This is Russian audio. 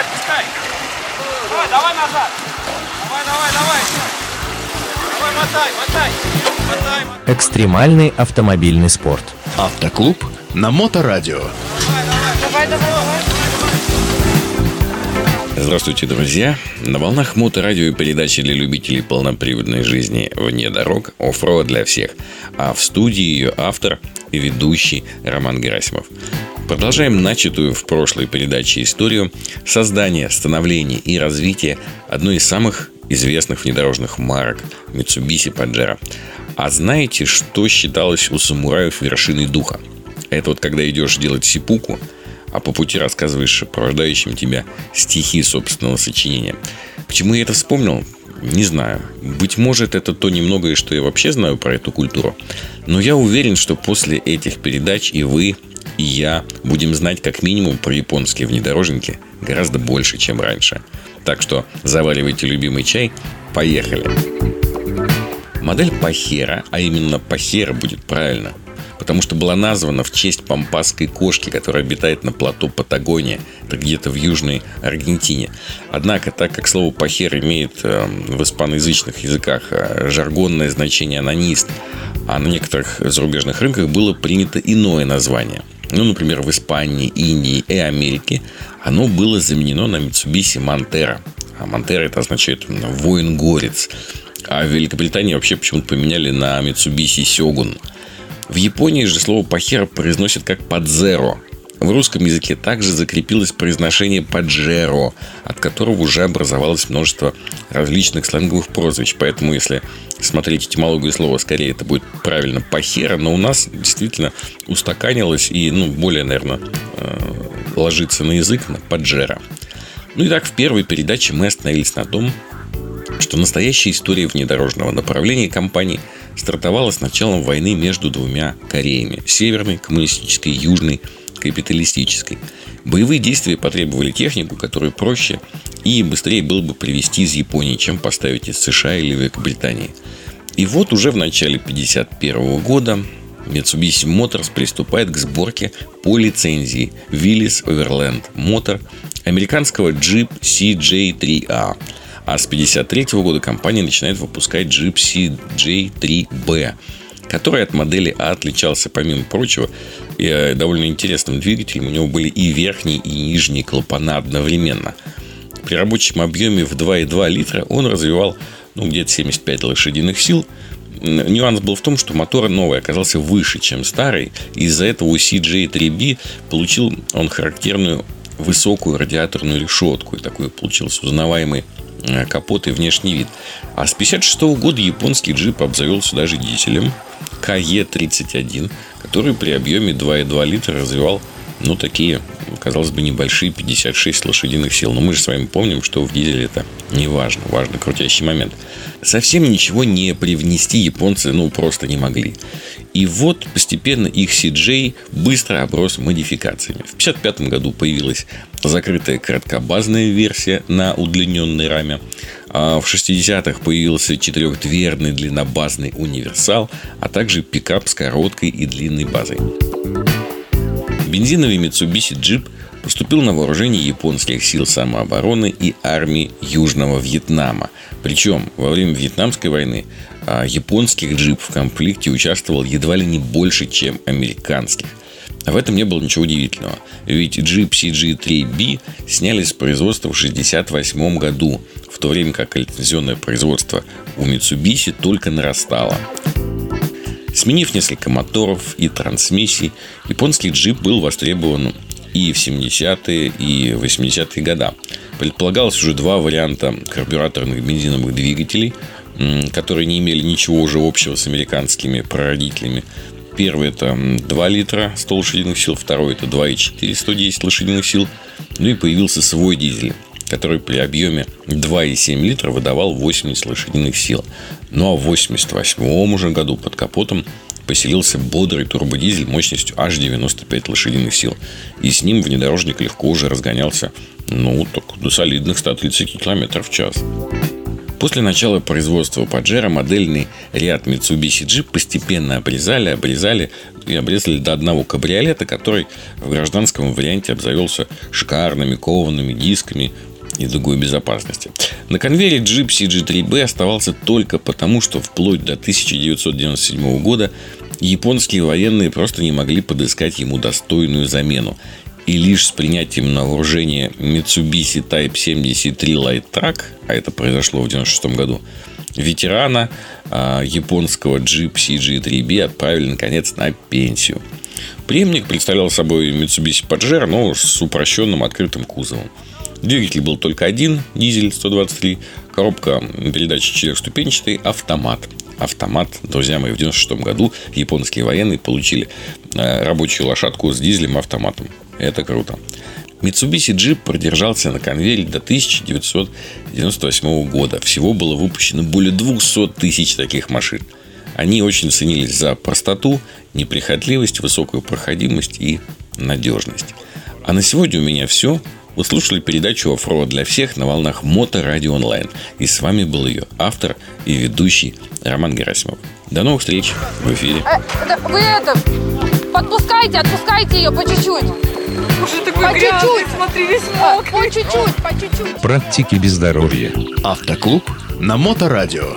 отпускай. Давай, давай назад. Давай, давай, давай. Давай, мотай, мотай. Мотай, мотай. Экстремальный автомобильный спорт. Автоклуб на Моторадио. Давай, давай, давай. Здравствуйте, друзья! На волнах моторадио и передачи для любителей полноприводной жизни вне дорог оффроуд для всех. А в студии ее автор и ведущий Роман Герасимов. Продолжаем начатую в прошлой передаче историю создания, становления и развития одной из самых известных внедорожных марок Mitsubishi Pajero. А знаете, что считалось у самураев вершиной духа? Это вот когда идешь делать сипуку – а по пути рассказываешь сопровождающим тебя стихи собственного сочинения. Почему я это вспомнил? Не знаю. Быть может, это то немногое, что я вообще знаю про эту культуру. Но я уверен, что после этих передач и вы, и я будем знать как минимум про японские внедорожники гораздо больше, чем раньше. Так что заваривайте любимый чай. Поехали! Модель Пахера, а именно Пахера будет правильно – потому что была названа в честь пампасской кошки, которая обитает на плато Патагония, это где-то в Южной Аргентине. Однако, так как слово «пахер» имеет э, в испаноязычных языках э, жаргонное значение «анонист», а на некоторых зарубежных рынках было принято иное название. Ну, например, в Испании, Индии и Америке оно было заменено на Mitsubishi Montero. А Montero это означает «воин-горец». А в Великобритании вообще почему-то поменяли на Mitsubishi Сёгун – в Японии же слово «пахера» произносят как «падзеро». В русском языке также закрепилось произношение «паджеро», от которого уже образовалось множество различных сленговых прозвищ. Поэтому, если смотреть этимологию слова, скорее это будет правильно «пахера», но у нас действительно устаканилось и, ну, более, наверное, э, ложится на язык на «паджеро». Ну и так, в первой передаче мы остановились на том, что настоящая история внедорожного направления компании – стартовала с началом войны между двумя Кореями – северной, коммунистической, южной, капиталистической. Боевые действия потребовали технику, которую проще и быстрее было бы привезти из Японии, чем поставить из США или Великобритании. И вот уже в начале 1951 года Mitsubishi Motors приступает к сборке по лицензии Willys Overland Motor американского Jeep CJ3A – а с 1953 года компания начинает выпускать Gypsy J3B, который от модели А отличался, помимо прочего, э, довольно интересным двигателем. У него были и верхние, и нижние клапана одновременно. При рабочем объеме в 2,2 литра он развивал ну, где-то 75 лошадиных сил. Нюанс был в том, что мотор новый оказался выше, чем старый. Из-за этого у CJ3B получил он характерную высокую радиаторную решетку. И такой получился узнаваемый капот и внешний вид. А с 56 года японский джип обзавелся даже дизелем КЕ-31, который при объеме 2,2 литра развивал ну, такие, казалось бы, небольшие 56 лошадиных сил. Но мы же с вами помним, что в дизеле это не важно. Важно крутящий момент. Совсем ничего не привнести японцы, ну, просто не могли. И вот постепенно их CJ быстро оброс модификациями. В 1955 году появилась закрытая короткобазная версия на удлиненной раме. А в 60-х появился четырехдверный длиннобазный универсал, а также пикап с короткой и длинной базой. Бензиновый Mitsubishi Jeep поступил на вооружение японских сил самообороны и армии Южного Вьетнама. Причем во время Вьетнамской войны а японских джип в конфликте участвовал едва ли не больше, чем американских. В этом не было ничего удивительного, ведь джип CG3B сняли с производства в 1968 году, в то время как лицензионное производство у Mitsubishi только нарастало. Сменив несколько моторов и трансмиссий, японский джип был востребован и в 70-е, и 80-е годы. Предполагалось уже два варианта карбюраторных бензиновых двигателей – которые не имели ничего уже общего с американскими прародителями. Первый это 2 литра 100 лошадиных сил, второй это 2,4 110 лошадиных сил. Ну и появился свой дизель, который при объеме 2,7 литра выдавал 80 лошадиных сил. Ну а в 88 уже году под капотом поселился бодрый турбодизель мощностью аж 95 лошадиных сил. И с ним внедорожник легко уже разгонялся, ну, так до солидных 130 км в час. После начала производства Паджеро модельный ряд Mitsubishi Jeep постепенно обрезали, обрезали и обрезали до одного кабриолета, который в гражданском варианте обзавелся шикарными коваными дисками и другой безопасности. На конвейере Jeep CG3B оставался только потому, что вплоть до 1997 года японские военные просто не могли подыскать ему достойную замену. И лишь с принятием на вооружение Mitsubishi Type 73 Light Truck, а это произошло в 1996 году, ветерана а, японского Jeep CG3B отправили наконец на пенсию. Преемник представлял собой Mitsubishi Pajero, но с упрощенным открытым кузовом. Двигатель был только один, дизель 123, коробка передачи четырехступенчатый, автомат. Автомат, друзья мои, в 96 году японские военные получили э, рабочую лошадку с дизелем автоматом. Это круто. Mitsubishi Jeep продержался на конвейере до 1998 года. Всего было выпущено более 200 тысяч таких машин. Они очень ценились за простоту, неприхотливость, высокую проходимость и надежность. А на сегодня у меня все. Вы слушали передачу «Оффроуд для всех» на волнах Мото Радио Онлайн. И с вами был ее автор и ведущий Роман Герасимов. До новых встреч в эфире. Э, вы это, подпускайте, отпускайте ее по чуть-чуть. Уже такой По грязный, чуть-чуть. смотри, весь А, мокрый. По чуть-чуть, по чуть-чуть. Практики без здоровья. Автоклуб на Моторадио.